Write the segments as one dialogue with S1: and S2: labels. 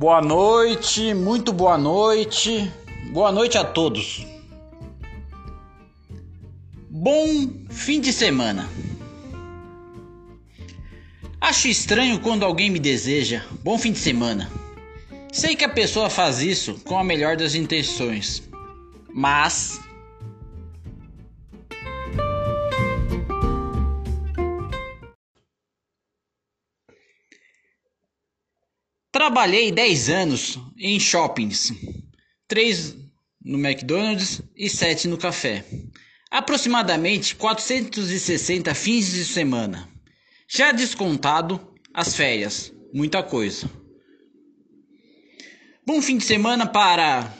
S1: Boa noite, muito boa noite. Boa noite a todos. Bom fim de semana. Acho estranho quando alguém me deseja bom fim de semana. Sei que a pessoa faz isso com a melhor das intenções, mas Trabalhei 10 anos em shoppings, 3 no McDonald's e 7 no café. Aproximadamente 460 fins de semana. Já descontado as férias, muita coisa. Bom fim de semana para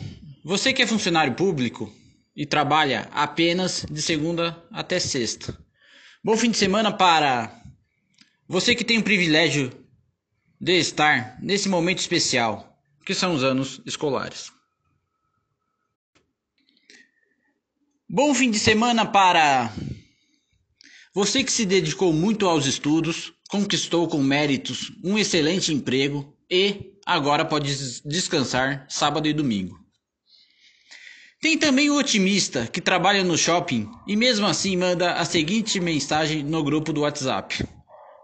S1: você que é funcionário público e trabalha apenas de segunda até sexta. Bom fim de semana para você que tem o privilégio de estar nesse momento especial, que são os anos escolares. Bom fim de semana para você que se dedicou muito aos estudos, conquistou com méritos um excelente emprego e agora pode descansar sábado e domingo. Tem também o otimista que trabalha no shopping e mesmo assim manda a seguinte mensagem no grupo do WhatsApp: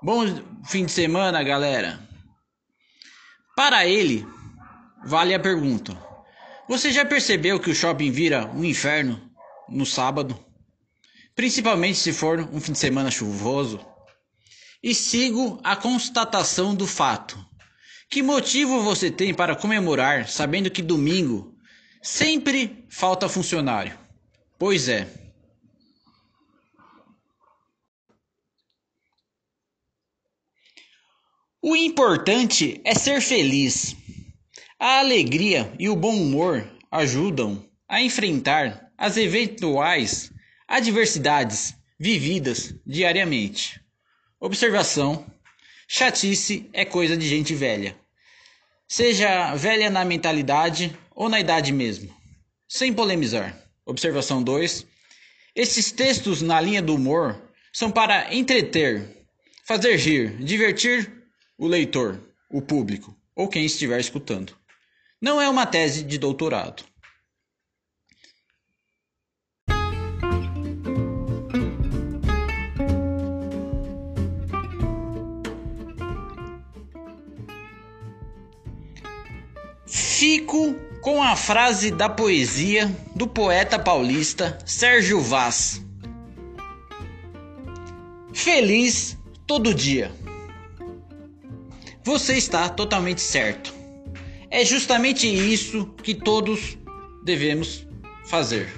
S1: Bom fim de semana, galera. Para ele, vale a pergunta: Você já percebeu que o shopping vira um inferno no sábado? Principalmente se for um fim de semana chuvoso? E sigo a constatação do fato. Que motivo você tem para comemorar sabendo que domingo sempre falta funcionário? Pois é. O importante é ser feliz. A alegria e o bom humor ajudam a enfrentar as eventuais adversidades vividas diariamente. Observação: chatice é coisa de gente velha. Seja velha na mentalidade ou na idade mesmo. Sem polemizar. Observação 2. Esses textos na linha do humor são para entreter, fazer rir, divertir o leitor, o público ou quem estiver escutando. Não é uma tese de doutorado. Fico com a frase da poesia do poeta paulista Sérgio Vaz. Feliz todo dia. Você está totalmente certo. É justamente isso que todos devemos fazer.